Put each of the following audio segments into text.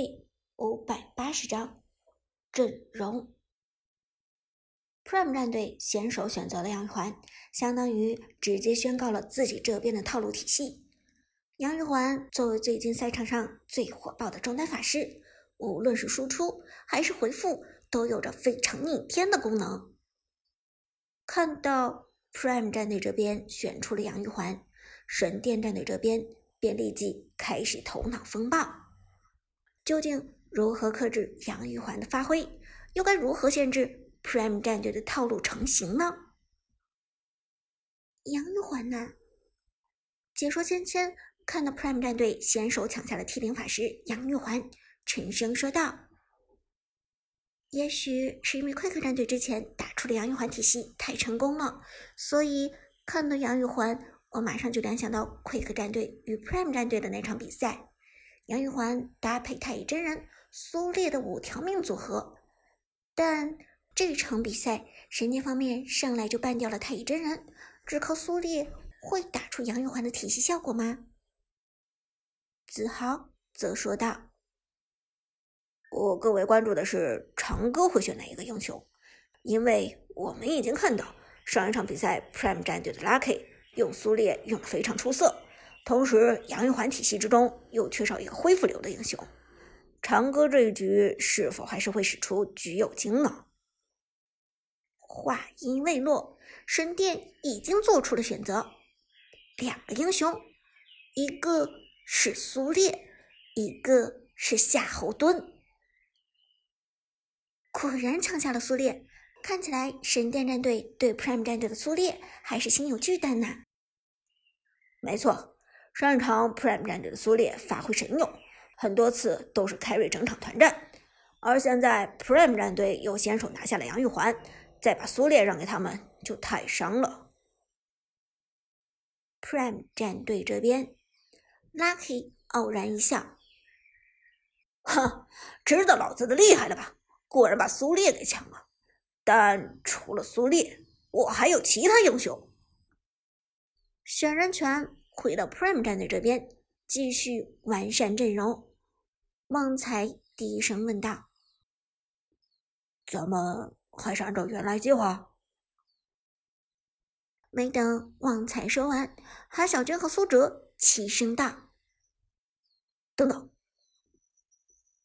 第五百八十章阵容。Prime 战队先手选择了杨玉环，相当于直接宣告了自己这边的套路体系。杨玉环作为最近赛场上最火爆的中单法师，无论是输出还是回复，都有着非常逆天的功能。看到 Prime 战队这边选出了杨玉环，神殿战队这边便立即开始头脑风暴。究竟如何克制杨玉环的发挥？又该如何限制 Prime 战队的套路成型呢？杨玉环呢？解说芊芊看到 Prime 战队先手抢下了 T 零法师杨玉环，沉声说道：“也许是因为 Quick 战队之前打出的杨玉环体系太成功了，所以看到杨玉环，我马上就联想到 Quick 战队与 Prime 战队的那场比赛。”杨玉环搭配太乙真人苏烈的五条命组合，但这场比赛神殿方面上来就办掉了太乙真人，只靠苏烈会打出杨玉环的体系效果吗？子豪则说道：“我更为关注的是长歌会选哪一个英雄，因为我们已经看到上一场比赛 Prime 战队的 Lucky 用苏烈用的非常出色。”同时，杨玉环体系之中又缺少一个恢复流的英雄，长歌这一局是否还是会使出橘右京呢？话音未落，神殿已经做出了选择，两个英雄，一个是苏烈，一个是夏侯惇。果然抢下了苏烈，看起来神殿战队对 Prime 战队的苏烈还是心有巨蛋呐。没错。上一场 Prime 战队的苏烈发挥神勇，很多次都是 carry 整场团战。而现在 Prime 战队又先手拿下了杨玉环，再把苏烈让给他们，就太伤了。Prime 战队这边，Lucky 傲然一笑：“哼，知道老子的厉害了吧？果然把苏烈给抢了。但除了苏烈，我还有其他英雄。”选人权。回到 Prime 战队这边，继续完善阵容。旺财低声问道：“咱们还是按照原来计划？”没等旺财说完，韩小娟和苏哲齐声道：“等等！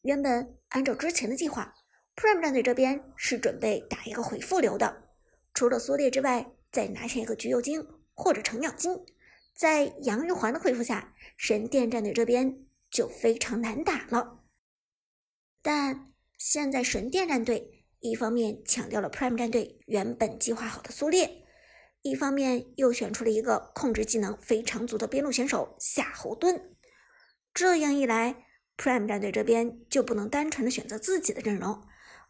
原本按照之前的计划，Prime 战队这边是准备打一个回复流的，除了苏烈之外，再拿下一个橘右京或者程咬金。”在杨玉环的恢复下，神殿战队这边就非常难打了。但现在神殿战队一方面抢掉了 Prime 战队原本计划好的苏烈，一方面又选出了一个控制技能非常足的边路选手夏侯惇。这样一来，Prime 战队这边就不能单纯的选择自己的阵容，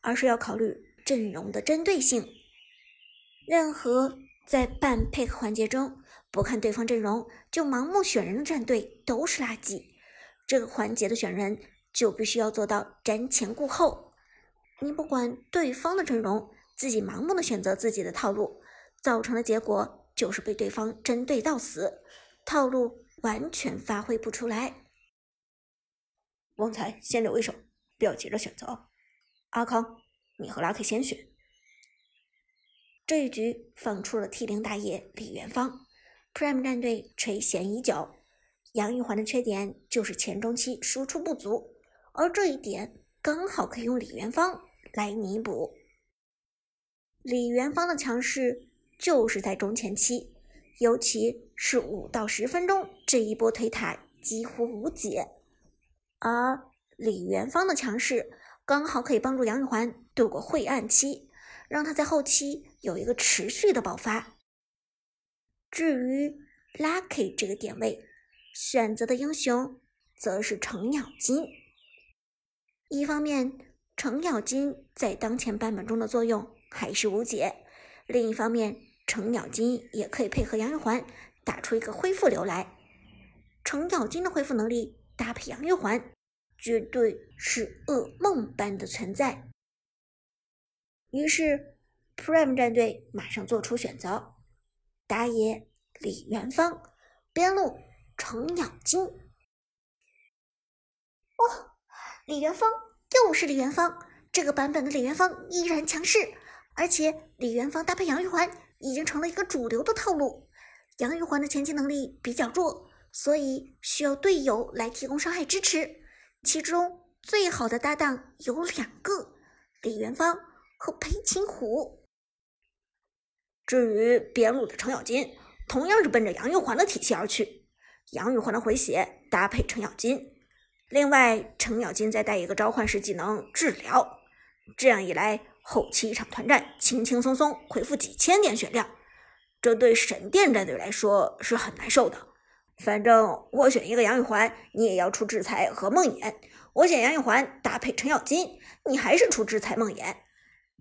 而是要考虑阵容的针对性。任何在半配合环节中。不看对方阵容就盲目选人的战队都是垃圾。这个环节的选人就必须要做到瞻前顾后。你不管对方的阵容，自己盲目的选择自己的套路，造成的结果就是被对方针对到死，套路完全发挥不出来。旺财先留一手，不要急着选择。阿康，你和拉克先选。这一局放出了 T 零大爷李元芳。Prime 战队垂涎已久，杨玉环的缺点就是前中期输出不足，而这一点刚好可以用李元芳来弥补。李元芳的强势就是在中前期，尤其是五到十分钟这一波推塔几乎无解，而李元芳的强势刚好可以帮助杨玉环度过晦暗期，让他在后期有一个持续的爆发。至于 Lucky 这个点位选择的英雄，则是程咬金。一方面，程咬金在当前版本中的作用还是无解；另一方面，程咬金也可以配合杨玉环打出一个恢复流来。程咬金的恢复能力搭配杨玉环，绝对是噩梦般的存在。于是，Prime 战队马上做出选择。打野李元芳，边路程咬金。哇，李元芳又是李元芳，这个版本的李元芳依然强势，而且李元芳搭配杨玉环已经成了一个主流的套路。杨玉环的前期能力比较弱，所以需要队友来提供伤害支持。其中最好的搭档有两个：李元芳和裴擒虎。至于边路的程咬金，同样是奔着杨玉环的体系而去。杨玉环的回血搭配程咬金，另外程咬金再带一个召唤师技能治疗，这样一来，后期一场团战轻轻松松恢复几千点血量。这对神殿战队来说是很难受的。反正我选一个杨玉环，你也要出制裁和梦魇；我选杨玉环搭配程咬金，你还是出制裁梦魇。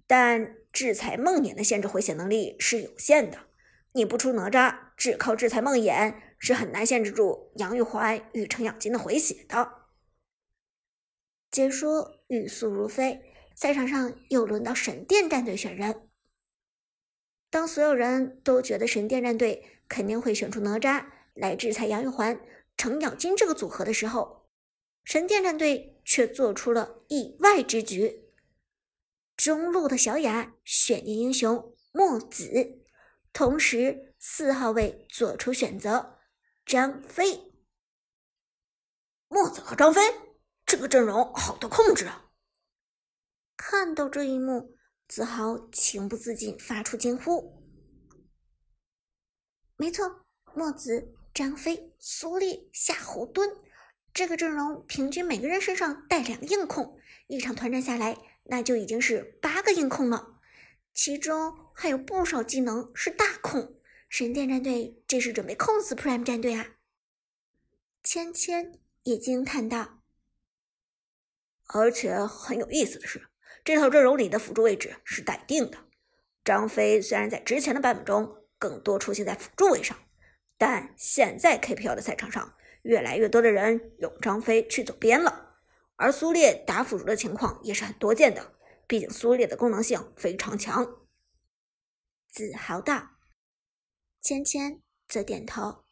但制裁梦魇的限制回血能力是有限的，你不出哪吒，只靠制裁梦魇是很难限制住杨玉环与程咬金的回血的。解说语速如飞，赛场上又轮到神殿战队选人。当所有人都觉得神殿战队肯定会选出哪吒来制裁杨玉环、程咬金这个组合的时候，神殿战队却做出了意外之举。中路的小雅选定英雄墨子，同时四号位做出选择张飞。墨子和张飞这个阵容好的控制啊！看到这一幕。子豪情不自禁发出惊呼：“没错，墨子、张飞、苏烈、夏侯惇，这个阵容平均每个人身上带两个硬控，一场团战下来，那就已经是八个硬控了。其中还有不少技能是大控。神殿战队这是准备控死 Prime 战队啊！”芊芊也惊叹道：“而且很有意思的是。”这套阵容里的辅助位置是待定的。张飞虽然在之前的版本中更多出现在辅助位上，但现在 KPL 的赛场上，越来越多的人用张飞去走边了。而苏烈打辅助的情况也是很多见的，毕竟苏烈的功能性非常强。子豪道，芊芊则点头，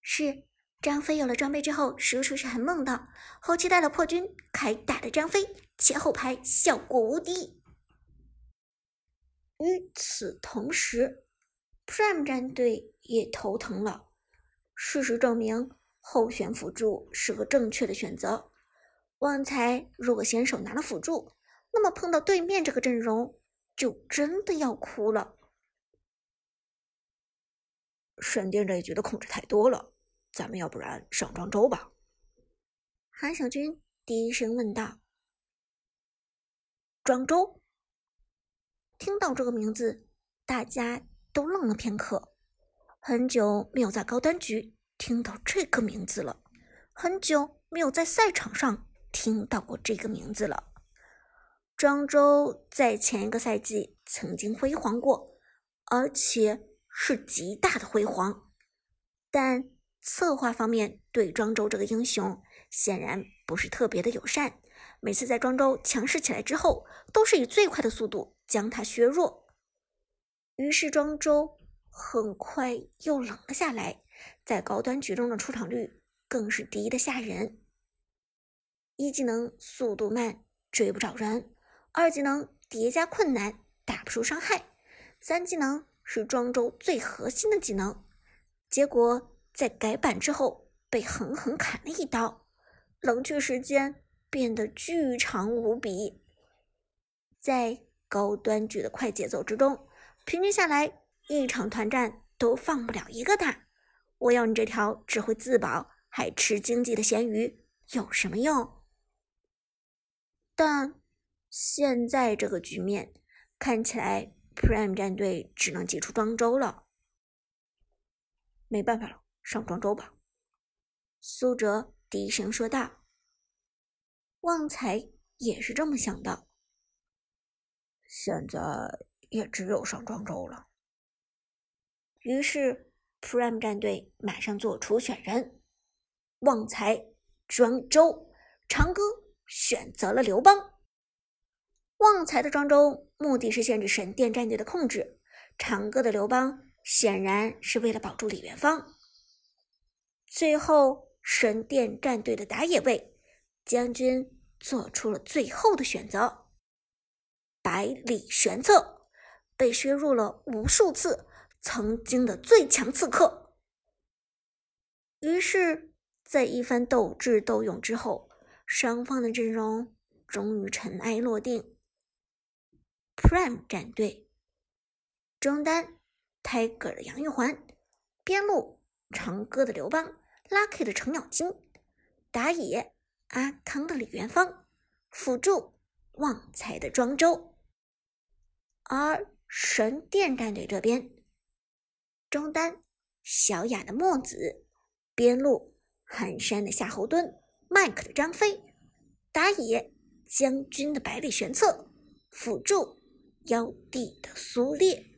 是。张飞有了装备之后，输出是很猛的。后期带了破军，开打的张飞前后排效果无敌。与此同时，Prime 战队也头疼了。事实证明，后选辅助是个正确的选择。旺财如果先手拿了辅助，那么碰到对面这个阵容，就真的要哭了。神殿这一局的控制太多了。咱们要不然上庄周吧？韩小军低声问道。庄周，听到这个名字，大家都愣了片刻。很久没有在高端局听到这个名字了，很久没有在赛场上听到过这个名字了。庄周在前一个赛季曾经辉煌过，而且是极大的辉煌，但。策划方面对庄周这个英雄显然不是特别的友善，每次在庄周强势起来之后，都是以最快的速度将他削弱。于是庄周很快又冷了下来，在高端局中的出场率更是低的吓人。一技能速度慢，追不着人；二技能叠加困难，打不出伤害；三技能是庄周最核心的技能，结果。在改版之后被狠狠砍了一刀，冷却时间变得巨长无比。在高端局的快节奏之中，平均下来一场团战都放不了一个大。我要你这条只会自保还吃经济的咸鱼有什么用？但现在这个局面看起来，Prime 战队只能挤出庄周了，没办法了。上庄周吧，苏哲低声说道。旺财也是这么想的。现在也只有上庄周了。于是，Prime 战队马上做出选人：旺财、庄周、长歌选择了刘邦。旺财的庄周目的是限制神殿战队的控制，长歌的刘邦显然是为了保住李元芳。最后，神殿战队的打野位将军做出了最后的选择。百里玄策被削弱了无数次，曾经的最强刺客。于是，在一番斗智斗勇之后，双方的阵容终于尘埃落定。Prime 战队中单，Tiger 的杨玉环，边路长歌的刘邦，Lucky 的程咬金，打野阿康的李元芳，辅助旺财的庄周。而神殿战队这边，中单小雅的墨子，边路寒山的夏侯惇，麦克的张飞，打野将军的百里玄策，辅助妖帝的苏烈。